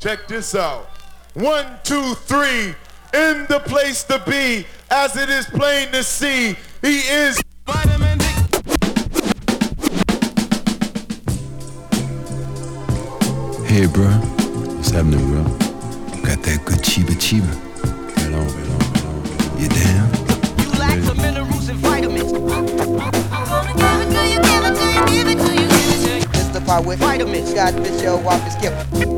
Check this out. One, two, three. In the place to be, as it is plain to see, he is vitamin D. Hey, bro. What's happening, bro? Got that good chiba chiba. Right on, right on, right on. You down? You lack the minerals and vitamins. It's the part with vitamins. Got this show off the skip.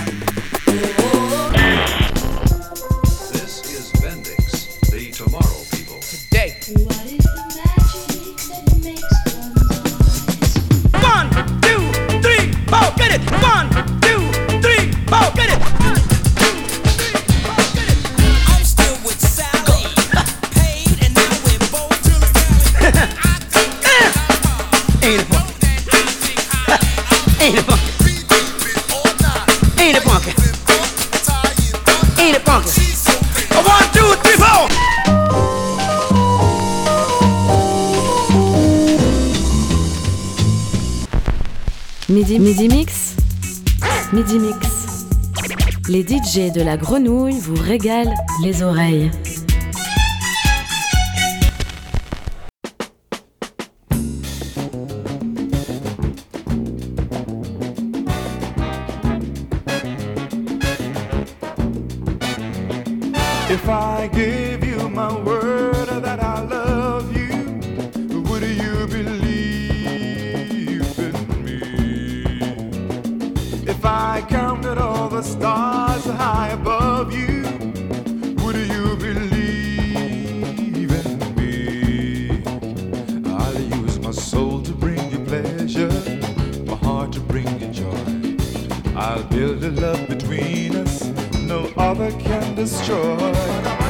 De la grenouille vous régalent les oreilles. Destroy.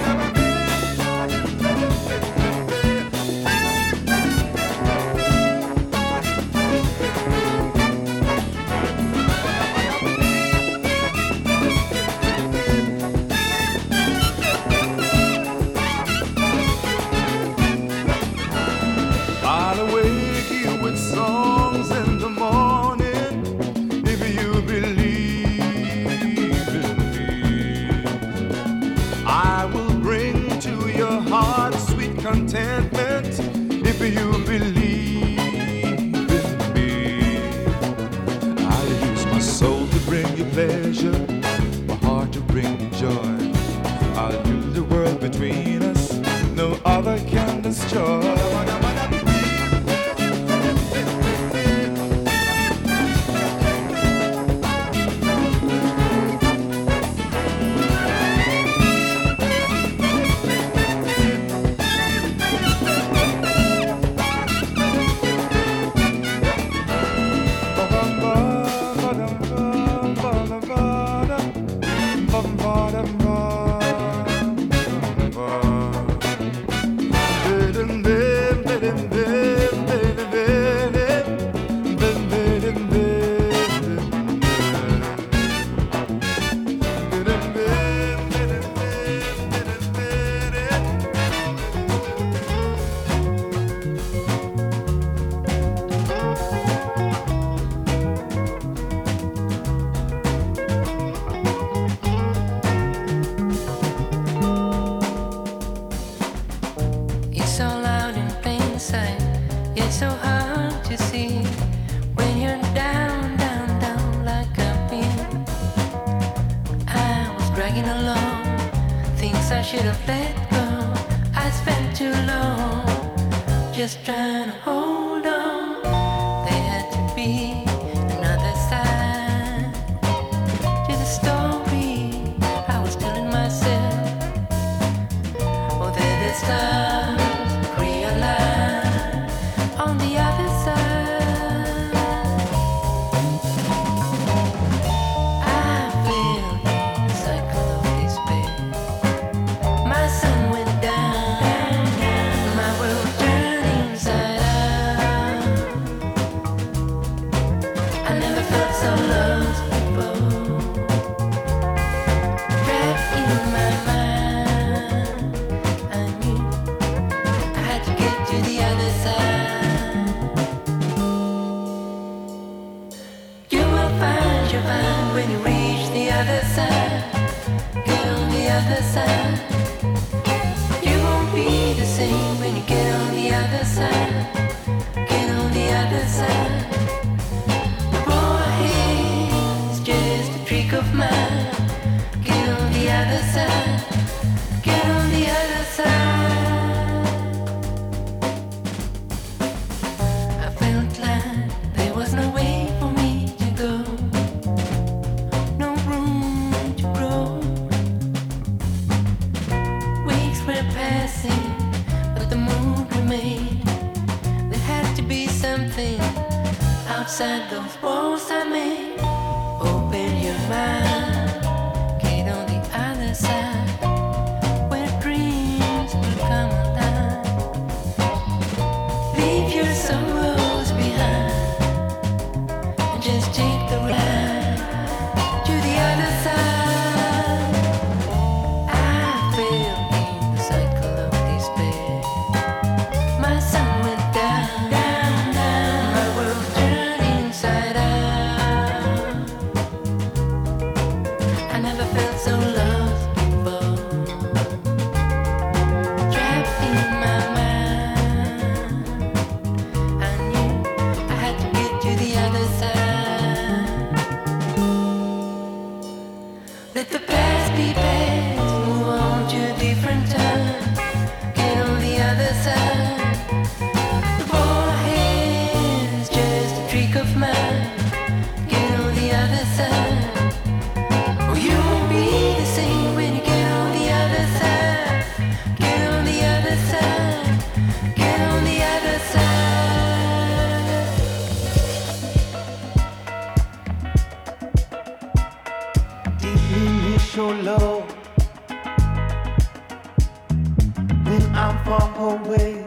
I'm far away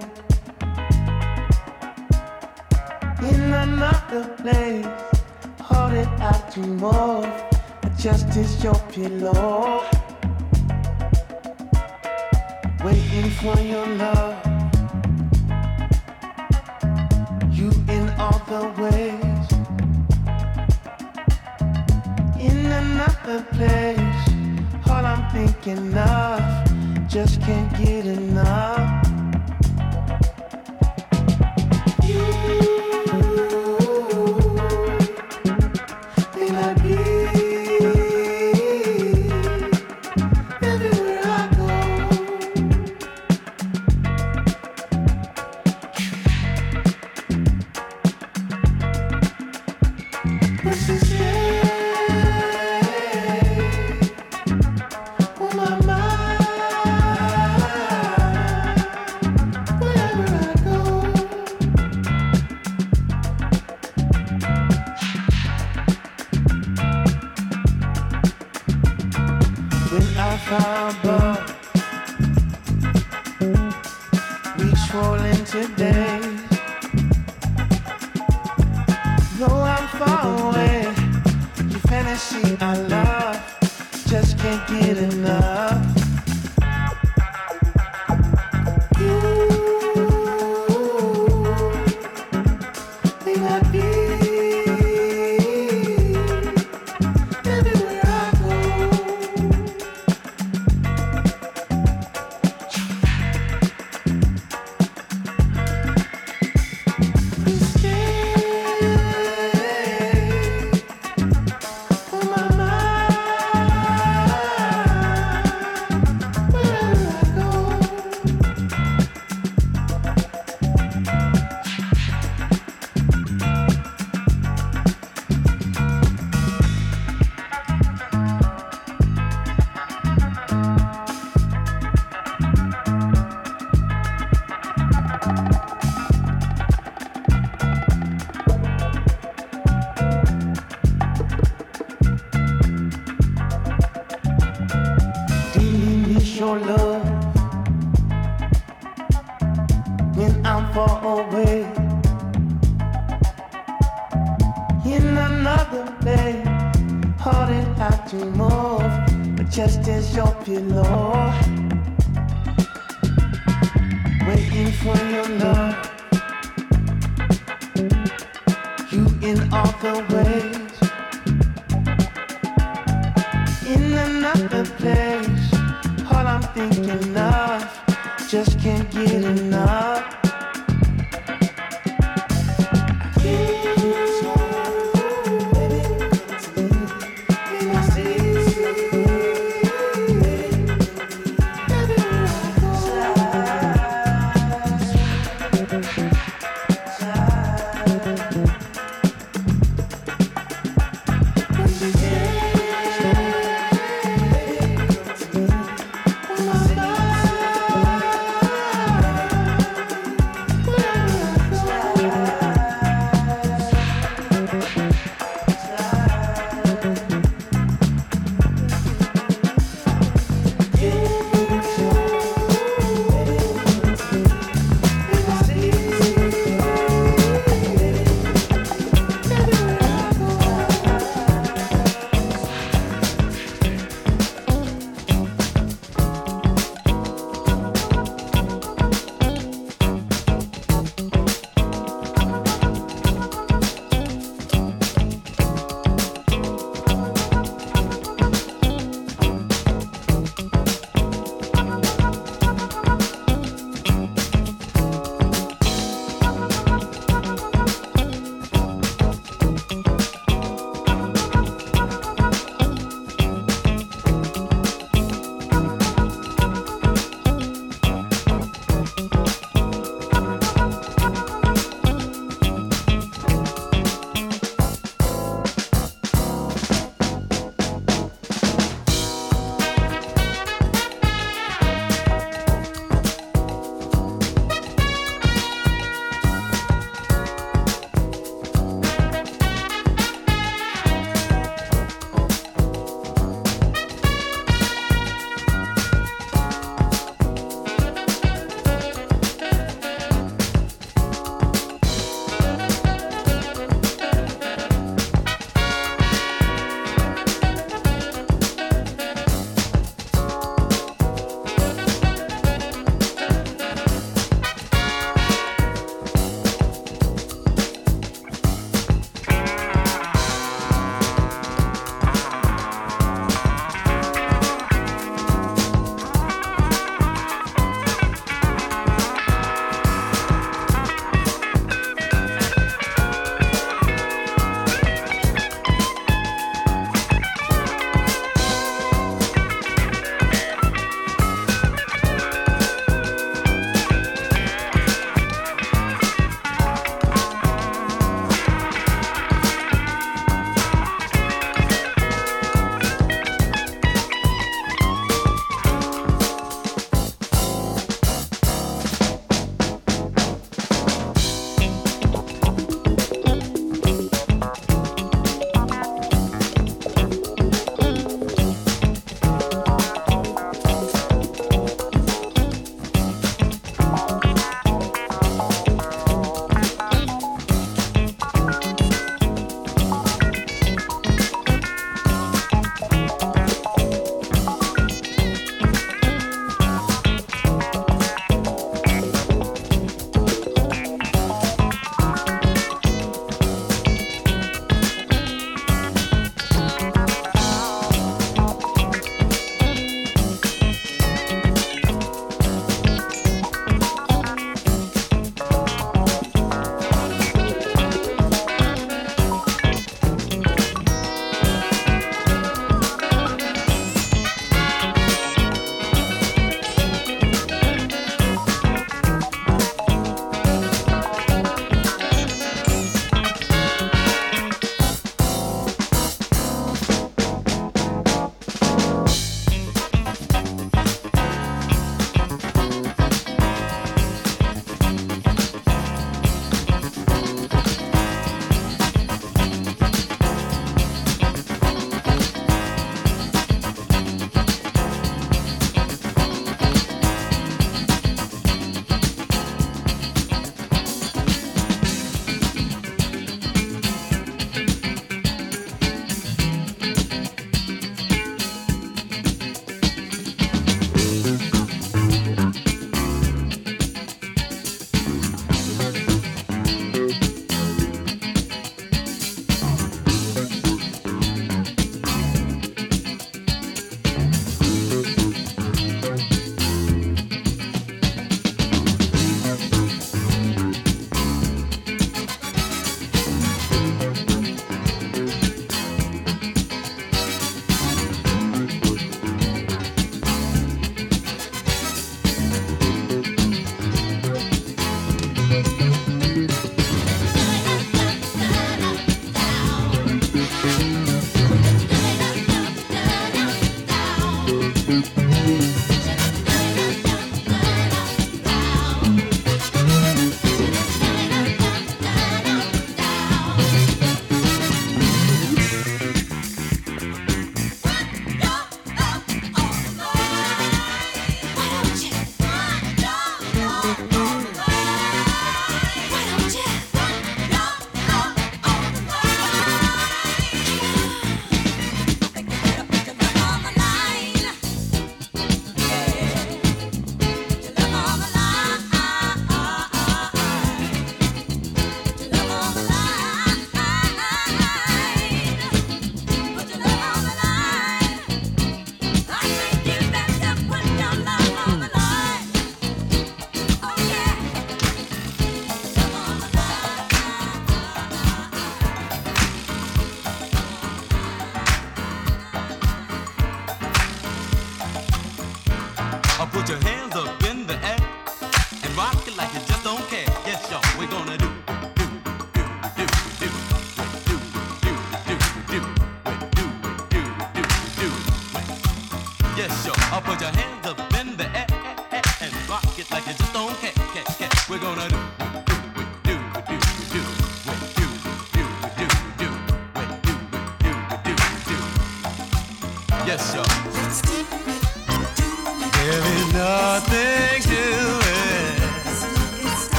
in another place, holding out to more. Just is your pillow, waiting for your love. You in all the ways, in another place. All I'm thinking of just can't get enough.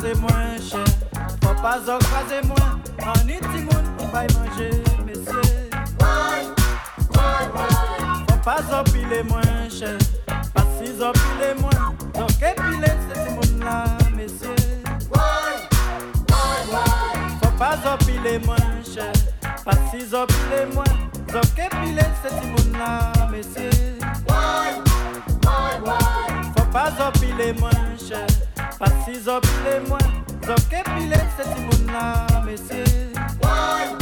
kaze mwen chè Papa zok kaze mwen An iti moun pou bay manje mesye Papa zok pile mwen chè Pasi zok pile mwen Zok epile se ti moun la mesye Papa zok pile mwen chè Pasi zok pile mwen Zok epile se ti moun la mesye Fwa pa zok pile mwen chè pas si zop le mwen, zop ke pile se ti moun la mesye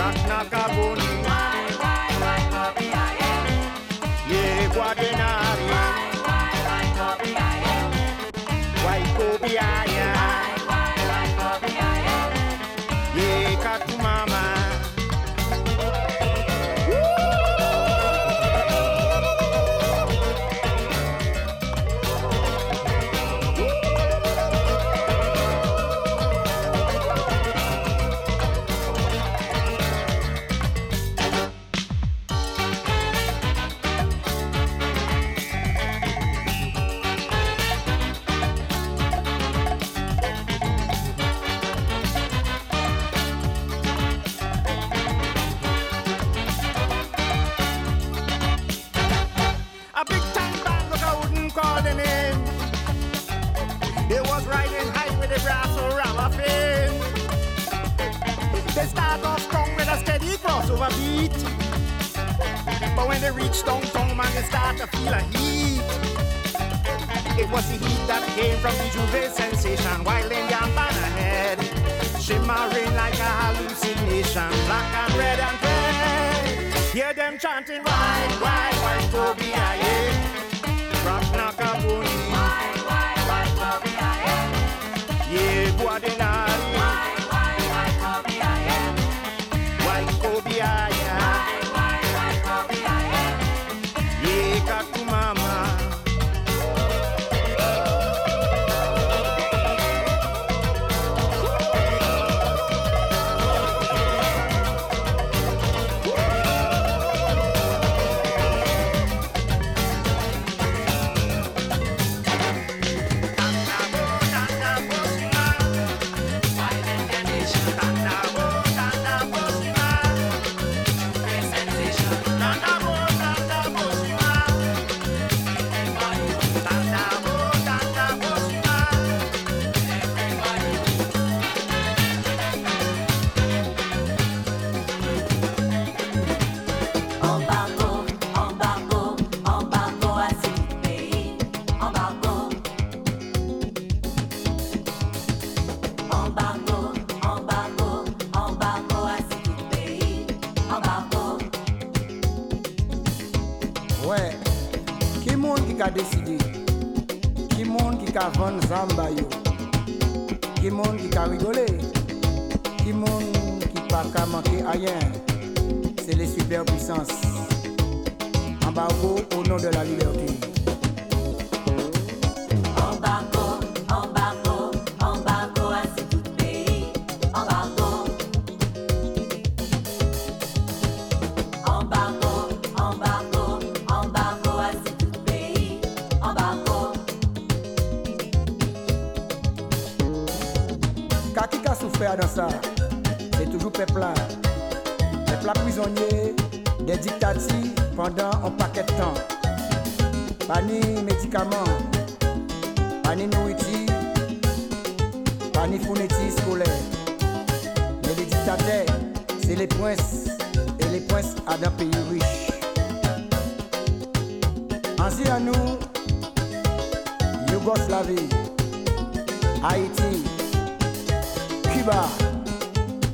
rock knock our bones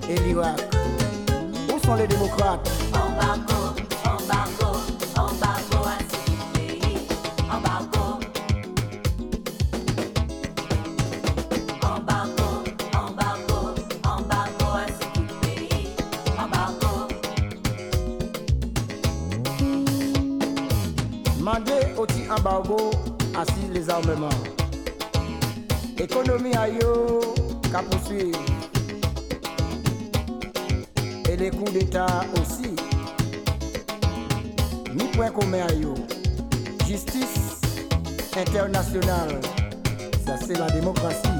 Et l'Irak. Où sont les démocrates? Embargo, embargo, embargo à ces pays. Embargo. Embargo, embargo, embargo à ces pays. Embargo. Mandez au petit embargo assis les armements. Économie à yo, qu'a poursuivre les coups d'État aussi. Ni point commun Justice internationale, ça c'est la démocratie.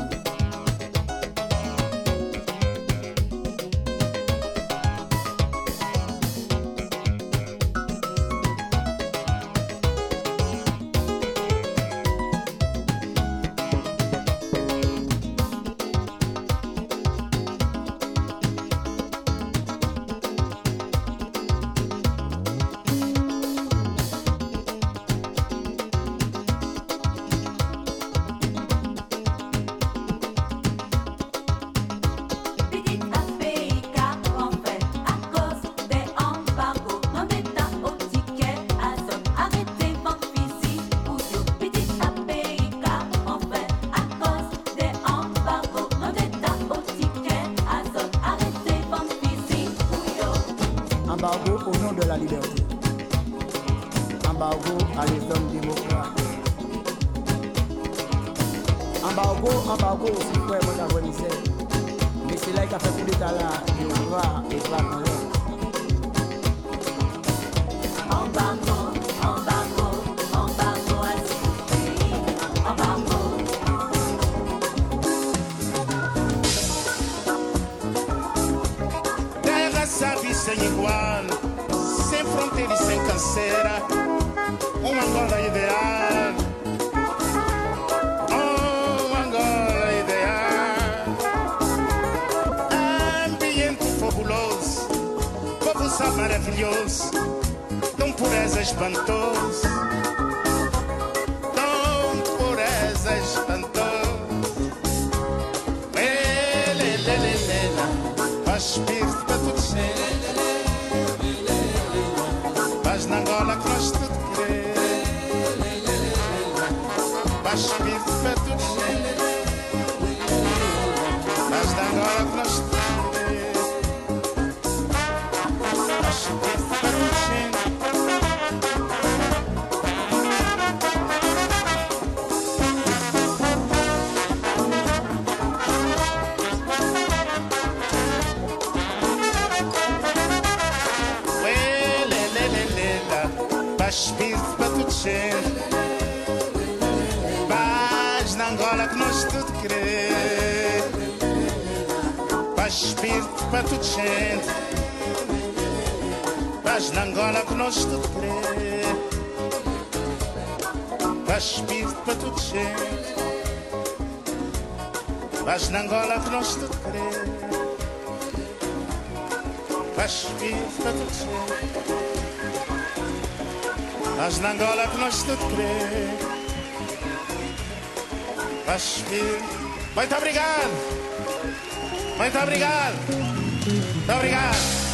Angola ideal. Oh, Angola ideal. Ambiente fabuloso, povo maravilhoso, tão pureza espantoso. Tão pureza espantoso. Ele, ele, ele, ele, faz tudo na Angola nós tudo method. Para tudo gente Paz na Angola que nós tudo querer Faz espírito para tudo gente Paz na Angola que nós tudo querer Faz espírito para tudo gente Mas na Angola que nós tudo querer Vai subir Muito obrigado Muito obrigado. Muito obrigado